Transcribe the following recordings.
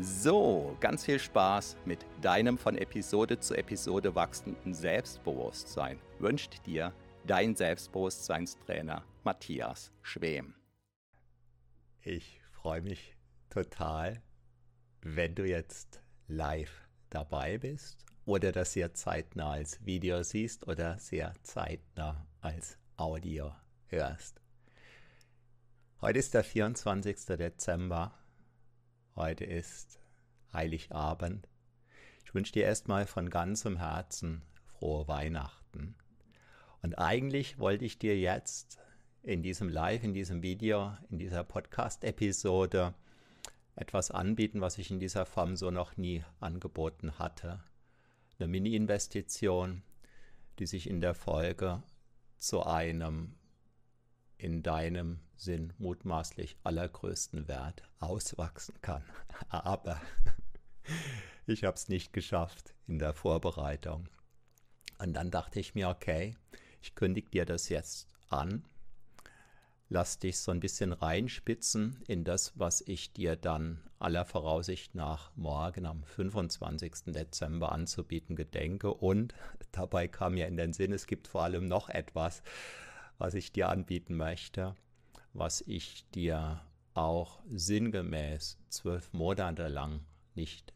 So, ganz viel Spaß mit deinem von Episode zu Episode wachsenden Selbstbewusstsein wünscht dir dein Selbstbewusstseinstrainer Matthias Schwem. Ich freue mich total, wenn du jetzt live dabei bist oder das sehr zeitnah als Video siehst oder sehr zeitnah als Audio hörst. Heute ist der 24. Dezember Heute ist Heiligabend. Ich wünsche dir erstmal von ganzem Herzen frohe Weihnachten. Und eigentlich wollte ich dir jetzt in diesem Live, in diesem Video, in dieser Podcast-Episode etwas anbieten, was ich in dieser Form so noch nie angeboten hatte. Eine Mini-Investition, die sich in der Folge zu einem in deinem Sinn mutmaßlich allergrößten Wert auswachsen kann. Aber ich habe es nicht geschafft in der Vorbereitung. Und dann dachte ich mir, okay, ich kündige dir das jetzt an. Lass dich so ein bisschen reinspitzen in das, was ich dir dann aller Voraussicht nach morgen am 25. Dezember anzubieten gedenke. Und dabei kam mir in den Sinn, es gibt vor allem noch etwas, was ich dir anbieten möchte, was ich dir auch sinngemäß zwölf Monate lang nicht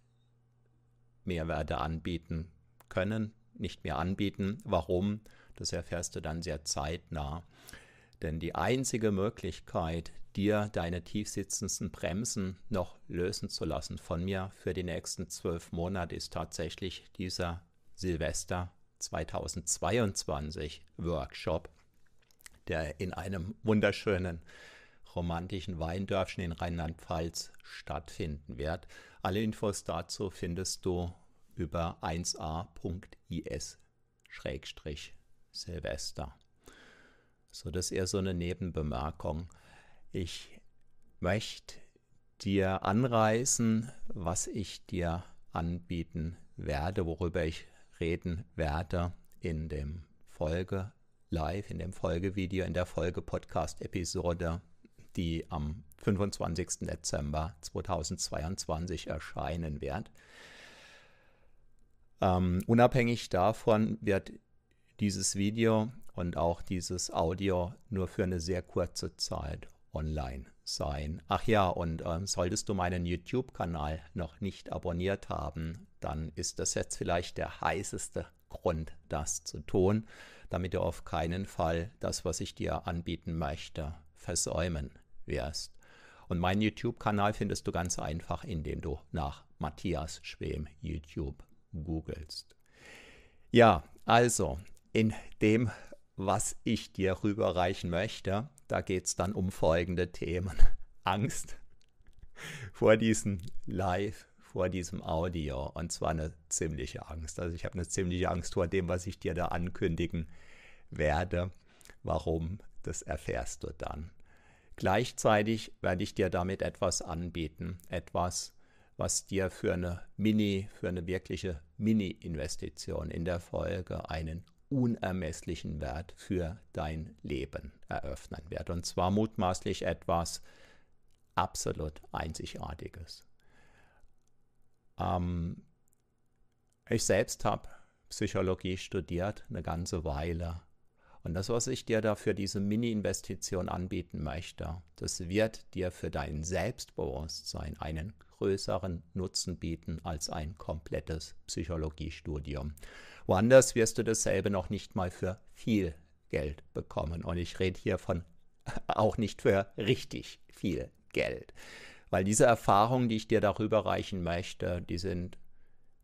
mehr werde anbieten können, nicht mehr anbieten. Warum? Das erfährst du dann sehr zeitnah. Denn die einzige Möglichkeit, dir deine tiefsitzendsten Bremsen noch lösen zu lassen von mir für die nächsten zwölf Monate, ist tatsächlich dieser Silvester 2022 Workshop der in einem wunderschönen romantischen Weindörfchen in Rheinland-Pfalz stattfinden wird. Alle Infos dazu findest du über 1a.is-silvester. So, das ist eher so eine Nebenbemerkung. Ich möchte dir anreißen, was ich dir anbieten werde, worüber ich reden werde in dem Folge live in dem Folgevideo, in der Folge-Podcast-Episode, die am 25. Dezember 2022 erscheinen wird. Ähm, unabhängig davon wird dieses Video und auch dieses Audio nur für eine sehr kurze Zeit online sein. Ach ja, und ähm, solltest du meinen YouTube-Kanal noch nicht abonniert haben, dann ist das jetzt vielleicht der heißeste Grund, das zu tun damit du auf keinen Fall das, was ich dir anbieten möchte, versäumen wirst. Und meinen YouTube-Kanal findest du ganz einfach, indem du nach Matthias Schwem YouTube googelst. Ja, also in dem, was ich dir rüberreichen möchte, da geht es dann um folgende Themen. Angst vor diesem Live, vor diesem Audio und zwar eine ziemliche Angst. Also ich habe eine ziemliche Angst vor dem, was ich dir da ankündigen werde. Warum, das erfährst du dann. Gleichzeitig werde ich dir damit etwas anbieten, etwas, was dir für eine Mini, für eine wirkliche Mini-Investition in der Folge einen unermesslichen Wert für dein Leben eröffnen wird. Und zwar mutmaßlich etwas absolut Einzigartiges. Ähm, ich selbst habe Psychologie studiert, eine ganze Weile. Und das, was ich dir da für diese Mini-Investition anbieten möchte, das wird dir für dein Selbstbewusstsein einen größeren Nutzen bieten als ein komplettes Psychologiestudium. Woanders wirst du dasselbe noch nicht mal für viel Geld bekommen. Und ich rede hier von auch nicht für richtig viel Geld. Weil diese Erfahrungen, die ich dir darüber reichen möchte, die sind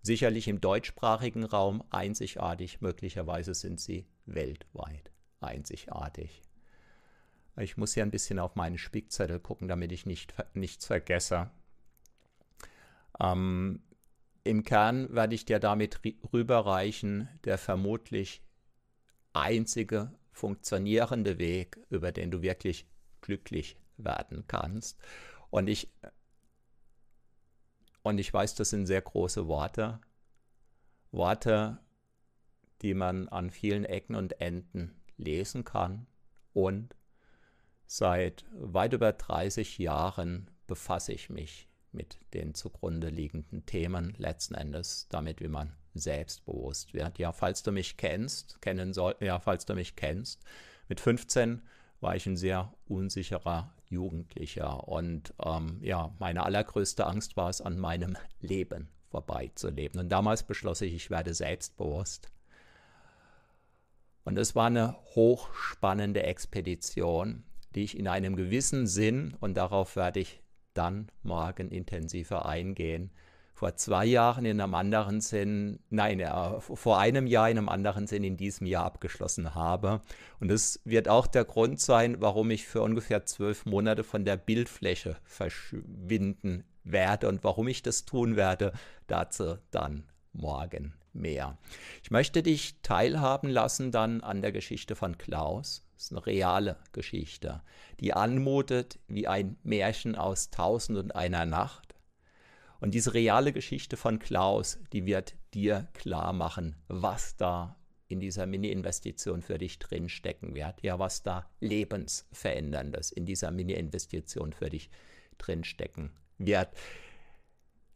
sicherlich im deutschsprachigen Raum einzigartig, möglicherweise sind sie weltweit einzigartig. Ich muss hier ein bisschen auf meinen Spickzettel gucken, damit ich nicht, nichts vergesse. Ähm, Im Kern werde ich dir damit rüberreichen, der vermutlich einzige funktionierende Weg, über den du wirklich glücklich werden kannst. Und ich, und ich weiß, das sind sehr große Worte. Worte, die man an vielen Ecken und Enden lesen kann. Und seit weit über 30 Jahren befasse ich mich mit den zugrunde liegenden Themen, letzten Endes damit, wie man selbstbewusst wird. Ja, falls du mich kennst, kennen soll, ja, falls du mich kennst, mit 15 war ich ein sehr unsicherer Jugendlicher und ähm, ja, meine allergrößte Angst war es, an meinem Leben vorbeizuleben. Und damals beschloss ich, ich werde selbstbewusst. Und es war eine hochspannende Expedition, die ich in einem gewissen Sinn, und darauf werde ich dann morgen intensiver eingehen, vor zwei Jahren in einem anderen Sinn, nein, äh, vor einem Jahr in einem anderen Sinn in diesem Jahr abgeschlossen habe. Und das wird auch der Grund sein, warum ich für ungefähr zwölf Monate von der Bildfläche verschwinden werde und warum ich das tun werde, dazu dann morgen mehr. Ich möchte dich teilhaben lassen dann an der Geschichte von Klaus. Das ist eine reale Geschichte, die anmutet wie ein Märchen aus Tausend und einer Nacht und diese reale Geschichte von Klaus, die wird dir klar machen, was da in dieser Mini-Investition für dich drinstecken wird. Ja, was da lebensveränderndes in dieser Mini-Investition für dich drinstecken wird.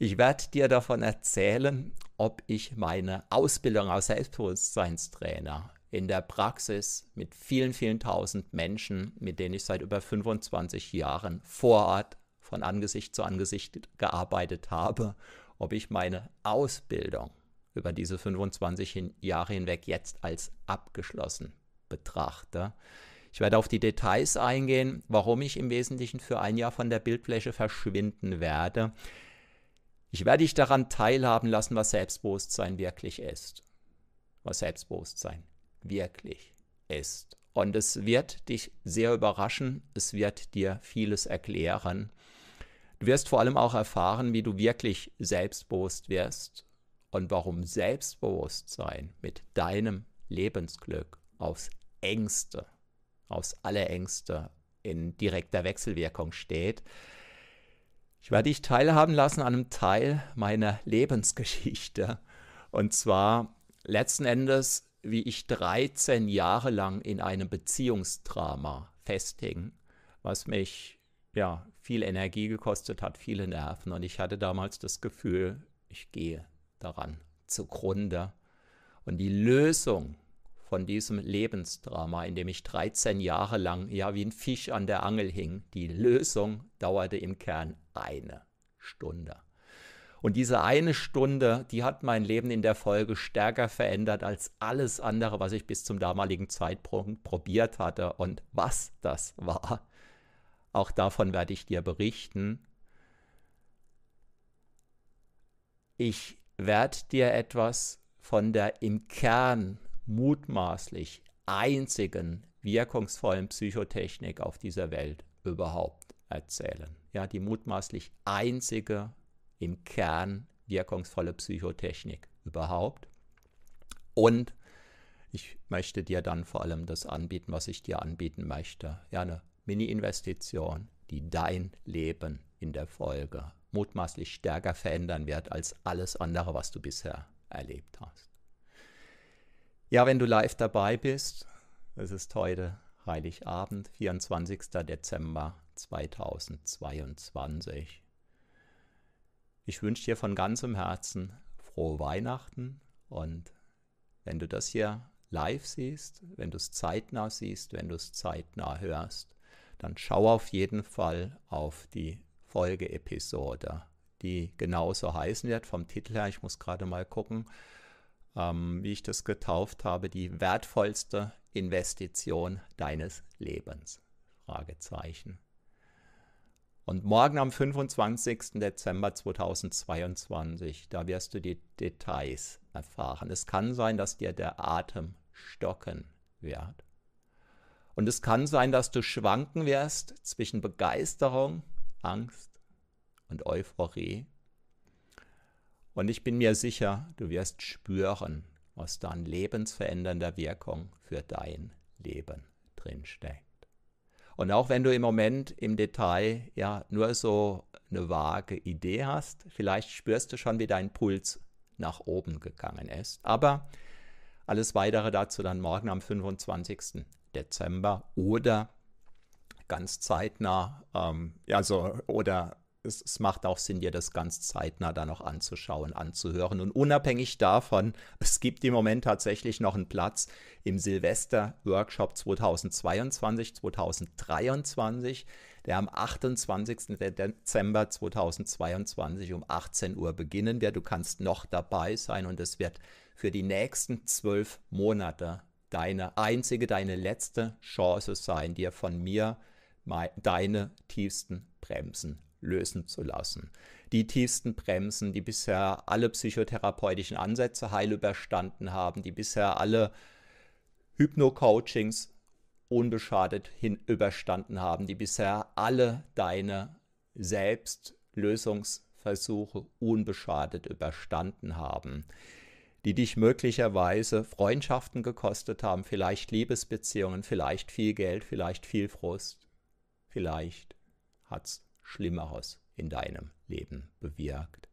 Ich werde dir davon erzählen, ob ich meine Ausbildung als Selbstbewusstseinstrainer in der Praxis mit vielen, vielen tausend Menschen, mit denen ich seit über 25 Jahren vor Ort von Angesicht zu Angesicht gearbeitet habe, ob ich meine Ausbildung über diese 25 Jahre hinweg jetzt als abgeschlossen betrachte. Ich werde auf die Details eingehen, warum ich im Wesentlichen für ein Jahr von der Bildfläche verschwinden werde. Ich werde dich daran teilhaben lassen, was Selbstbewusstsein wirklich ist. Was Selbstbewusstsein wirklich ist. Und es wird dich sehr überraschen, es wird dir vieles erklären. Du wirst vor allem auch erfahren, wie du wirklich selbstbewusst wirst und warum Selbstbewusstsein mit deinem Lebensglück aufs engste, aufs allerengste in direkter Wechselwirkung steht. Ich werde dich teilhaben lassen an einem Teil meiner Lebensgeschichte. Und zwar letzten Endes, wie ich 13 Jahre lang in einem Beziehungsdrama festhing, was mich ja, viel Energie gekostet hat, viele Nerven. Und ich hatte damals das Gefühl, ich gehe daran zugrunde. Und die Lösung von diesem Lebensdrama, in dem ich 13 Jahre lang ja wie ein Fisch an der Angel hing, die Lösung dauerte im Kern eine Stunde. Und diese eine Stunde, die hat mein Leben in der Folge stärker verändert als alles andere, was ich bis zum damaligen Zeitpunkt probiert hatte. Und was das war, auch davon werde ich dir berichten. Ich werde dir etwas von der im Kern mutmaßlich einzigen wirkungsvollen Psychotechnik auf dieser Welt überhaupt erzählen. Ja, die mutmaßlich einzige im Kern wirkungsvolle Psychotechnik überhaupt. Und ich möchte dir dann vor allem das anbieten, was ich dir anbieten möchte. Ja, eine Mini-Investition, die dein Leben in der Folge mutmaßlich stärker verändern wird als alles andere, was du bisher erlebt hast. Ja, wenn du live dabei bist, es ist heute Heiligabend, 24. Dezember 2022. Ich wünsche dir von ganzem Herzen frohe Weihnachten und wenn du das hier live siehst, wenn du es zeitnah siehst, wenn du es zeitnah hörst, dann schau auf jeden Fall auf die Folgeepisode, die genauso heißen wird vom Titel her. Ich muss gerade mal gucken, ähm, wie ich das getauft habe. Die wertvollste Investition deines Lebens. Fragezeichen. Und morgen am 25. Dezember 2022, da wirst du die Details erfahren. Es kann sein, dass dir der Atem stocken wird. Und es kann sein, dass du schwanken wirst zwischen Begeisterung, Angst und Euphorie. Und ich bin mir sicher, du wirst spüren, was da an lebensverändernder Wirkung für dein Leben drinsteckt. Und auch wenn du im Moment im Detail ja nur so eine vage Idee hast, vielleicht spürst du schon, wie dein Puls nach oben gegangen ist. Aber alles weitere dazu dann morgen am 25. Dezember oder ganz zeitnah, ähm, also oder es, es, macht auch Sinn, dir das ganz zeitnah dann noch anzuschauen, anzuhören. Und unabhängig davon, es gibt im Moment tatsächlich noch einen Platz im Silvester-Workshop 2022, 2023, der am 28. Dezember 2022 um 18 Uhr beginnen wird. Du kannst noch dabei sein und es wird für die nächsten zwölf Monate deine einzige, deine letzte Chance sein, dir von mir deine tiefsten Bremsen lösen zu lassen. Die tiefsten Bremsen, die bisher alle psychotherapeutischen Ansätze heil überstanden haben, die bisher alle Hypno-Coachings unbeschadet hin überstanden haben, die bisher alle deine Selbstlösungsversuche unbeschadet überstanden haben, die dich möglicherweise Freundschaften gekostet haben, vielleicht Liebesbeziehungen, vielleicht viel Geld, vielleicht viel Frust, vielleicht hat es Schlimmeres in deinem Leben bewirkt.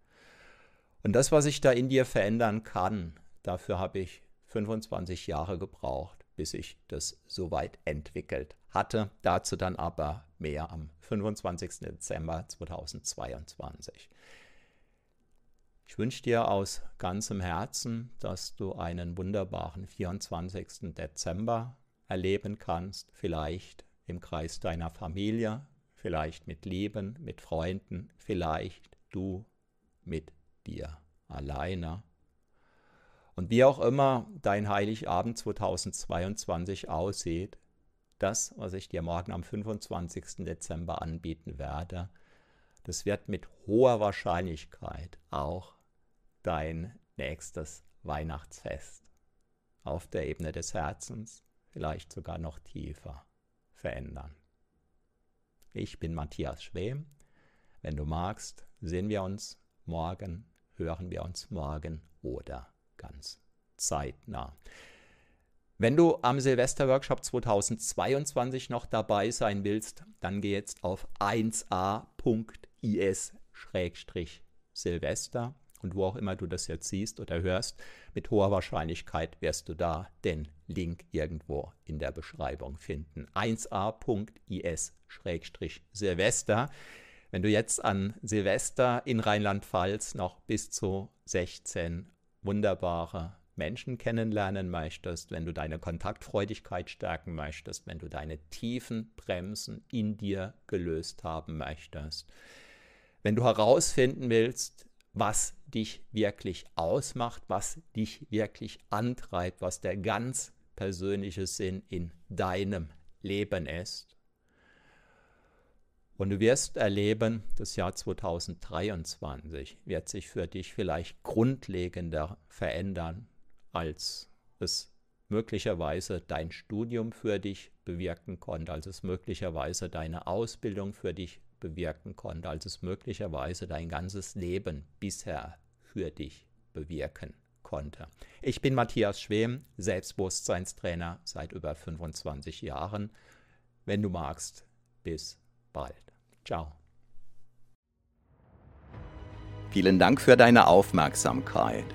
Und das, was ich da in dir verändern kann, dafür habe ich 25 Jahre gebraucht, bis ich das so weit entwickelt hatte. Dazu dann aber mehr am 25. Dezember 2022. Ich wünsche dir aus ganzem Herzen, dass du einen wunderbaren 24. Dezember erleben kannst, vielleicht im Kreis deiner Familie, vielleicht mit Leben, mit Freunden, vielleicht du mit dir alleine. Und wie auch immer dein Heiligabend 2022 aussieht, das, was ich dir morgen am 25. Dezember anbieten werde, das wird mit hoher Wahrscheinlichkeit auch dein nächstes Weihnachtsfest auf der Ebene des Herzens, vielleicht sogar noch tiefer verändern. Ich bin Matthias Schwem. Wenn du magst, sehen wir uns morgen, hören wir uns morgen oder ganz zeitnah. Wenn du am Silvester-Workshop 2022 noch dabei sein willst, dann geh jetzt auf 1a.is-silvester und wo auch immer du das jetzt siehst oder hörst, mit hoher Wahrscheinlichkeit wirst du da den Link irgendwo in der Beschreibung finden. 1a.is-silvester. Wenn du jetzt an Silvester in Rheinland-Pfalz noch bis zu 16 wunderbare Menschen kennenlernen möchtest, wenn du deine Kontaktfreudigkeit stärken möchtest, wenn du deine tiefen Bremsen in dir gelöst haben möchtest, wenn du herausfinden willst, was dich wirklich ausmacht, was dich wirklich antreibt, was der ganz persönliche Sinn in deinem Leben ist. Und du wirst erleben, das Jahr 2023 wird sich für dich vielleicht grundlegender verändern, als es möglicherweise dein Studium für dich bewirken konnte, als es möglicherweise deine Ausbildung für dich bewirken konnte, als es möglicherweise dein ganzes Leben bisher für dich bewirken konnte. Ich bin Matthias Schwem, Selbstbewusstseinstrainer seit über 25 Jahren. Wenn du magst, bis bald. Ciao. Vielen Dank für deine Aufmerksamkeit.